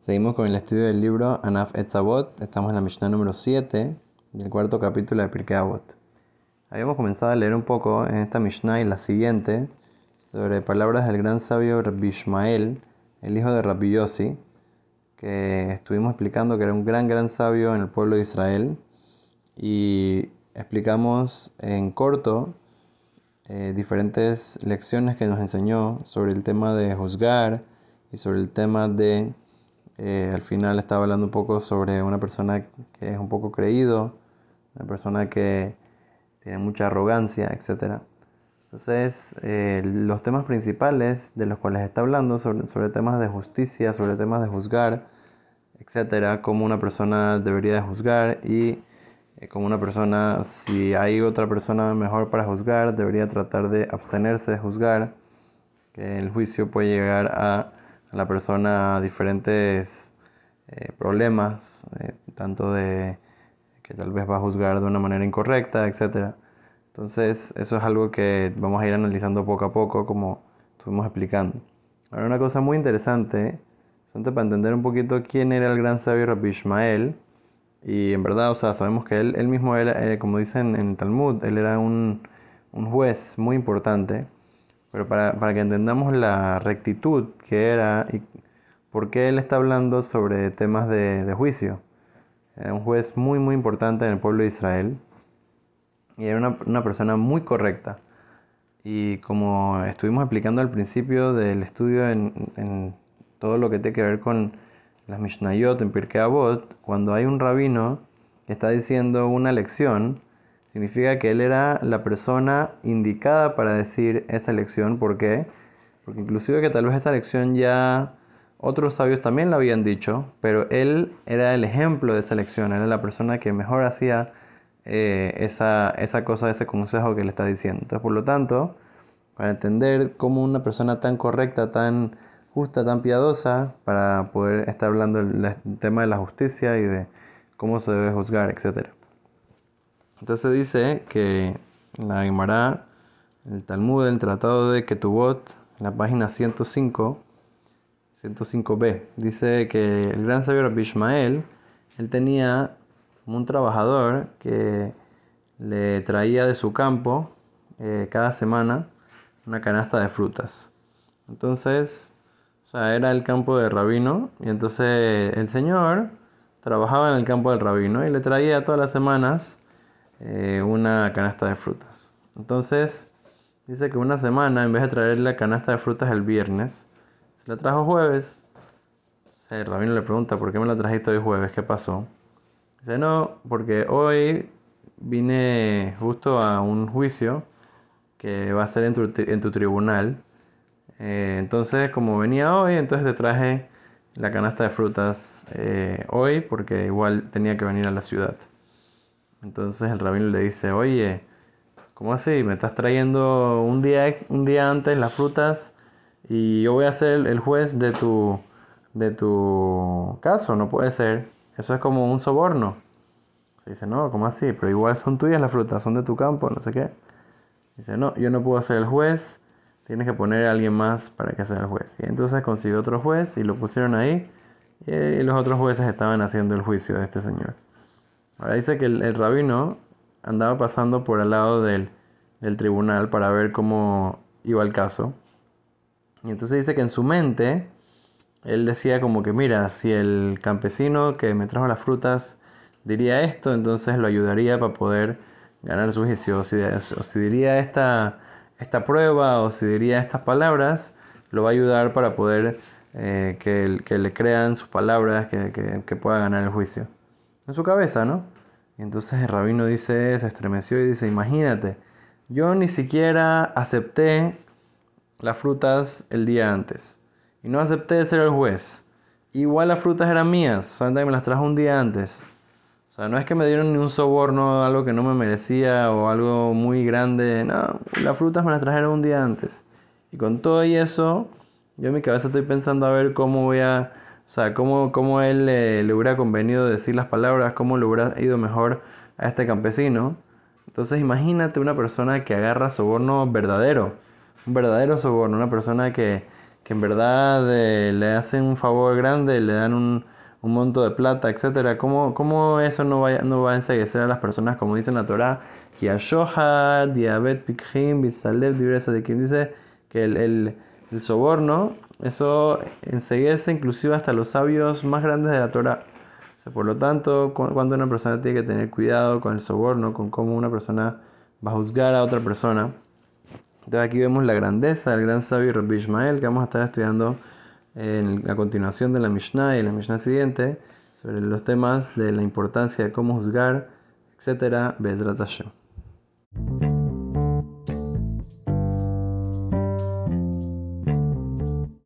Seguimos con el estudio del libro Anaf Etzavot. Estamos en la Mishnah número 7 del cuarto capítulo de Pirkei Avot. Habíamos comenzado a leer un poco en esta Mishnah y la siguiente sobre palabras del gran sabio Rabbi Ishmael, el hijo de Rabbi Yossi, que estuvimos explicando que era un gran, gran sabio en el pueblo de Israel. Y explicamos en corto eh, diferentes lecciones que nos enseñó sobre el tema de juzgar y sobre el tema de, eh, al final estaba hablando un poco sobre una persona que es un poco creído, una persona que tiene mucha arrogancia, etc. Entonces, eh, los temas principales de los cuales está hablando sobre, sobre temas de justicia, sobre temas de juzgar, etcétera, cómo una persona debería de juzgar y eh, como una persona, si hay otra persona mejor para juzgar, debería tratar de abstenerse de juzgar, que el juicio puede llegar a, la persona a diferentes eh, problemas, eh, tanto de que tal vez va a juzgar de una manera incorrecta, etc. Entonces, eso es algo que vamos a ir analizando poco a poco, como estuvimos explicando. Ahora, una cosa muy interesante, para entender un poquito quién era el gran sabio Rabbi Ishmael, y en verdad, o sea, sabemos que él, él mismo era, eh, como dicen en el Talmud, él era un, juez muy importante. Pero para, que entendamos la rectitud que era y por qué él está hablando sobre temas de, juicio. Era un juez muy, muy importante en el pueblo de Israel. Y era una, persona muy correcta. Y como estuvimos explicando al principio del estudio en, en todo lo que tiene que ver con las Mishnayot en Pirkei Avot, cuando hay un rabino que está diciendo una lección, significa que él era la persona indicada para decir esa lección. ¿Por qué? Porque inclusive que tal vez esa lección ya otros sabios también la habían dicho, pero él era el ejemplo de esa lección, era la persona que mejor hacía eh, esa, esa cosa, ese consejo que le está diciendo. Entonces, por lo tanto, para entender cómo una persona tan correcta, tan justa, tan piadosa, para poder estar hablando del tema de la justicia y de cómo se debe juzgar, etc. Entonces dice que la Gemara, el Talmud, el Tratado de Ketubot, en la página 105, 105b, dice que el gran sabio Rabbi Ishmael, él tenía un trabajador que le traía de su campo eh, cada semana una canasta de frutas. Entonces, o sea, era el campo de rabino y entonces el señor trabajaba en el campo del rabino y le traía todas las semanas eh, una canasta de frutas. Entonces, dice que una semana, en vez de traerle la canasta de frutas el viernes, se la trajo jueves. Entonces el rabino le pregunta, ¿por qué me la trajiste hoy jueves? ¿Qué pasó? Dice, no, porque hoy vine justo a un juicio que va a ser en tu, en tu tribunal eh, entonces, como venía hoy, entonces te traje la canasta de frutas eh, hoy porque igual tenía que venir a la ciudad. Entonces el rabino le dice, oye, ¿cómo así? ¿Me estás trayendo un día, un día antes las frutas y yo voy a ser el juez de tu, de tu caso? No puede ser. Eso es como un soborno. Se dice, no, ¿cómo así? Pero igual son tuyas las frutas, son de tu campo, no sé qué. Dice, no, yo no puedo ser el juez tienes que poner a alguien más para que sea el juez. Y entonces consiguió otro juez y lo pusieron ahí y los otros jueces estaban haciendo el juicio de este señor. Ahora dice que el, rabino andaba pasando por al lado del, del tribunal para ver cómo iba el caso. Y entonces dice que en su mente él decía como que mira, si el campesino que me trajo las frutas diría esto, entonces lo ayudaría para poder ganar su juicio. O si, diría esta esta prueba o si diría estas palabras, lo va a ayudar para poder eh, que, le crean sus palabras, que, pueda ganar el juicio. En su cabeza, ¿no? Y entonces el rabino dice, se estremeció y dice, imagínate, yo ni siquiera acepté las frutas el día antes. Y no acepté ser el juez. Igual las frutas eran mías, solamente me las trajo un día antes no es que me dieron ni un soborno, algo que no me merecía o algo muy grande. No, las frutas me las trajeron un día antes. Y con todo y eso, yo en mi cabeza estoy pensando a ver cómo voy a... O sea, cómo, cómo él le hubiera convenido decir las palabras, cómo le hubiera ido mejor a este campesino. Entonces imagínate una persona que agarra soborno verdadero. Un verdadero soborno. Una persona que, que en verdad eh, le hacen un favor grande, le dan un, un monto de plata, etc. ¿Cómo, cómo eso no va, no va a enseguecer a las personas, como dice en la Torah? Dice que el, el, soborno, eso enseguece inclusive hasta los sabios más grandes de la Torah. por lo tanto, cuando una persona tiene que tener cuidado con el soborno, con cómo una persona va a juzgar a otra persona. Entonces aquí vemos la grandeza del gran sabio Rabbi Ishmael que vamos a estar estudiando en la continuación de la Mishnah y la Mishnah siguiente sobre los temas de la importancia de cómo juzgar, etc. Bezrat Hashem.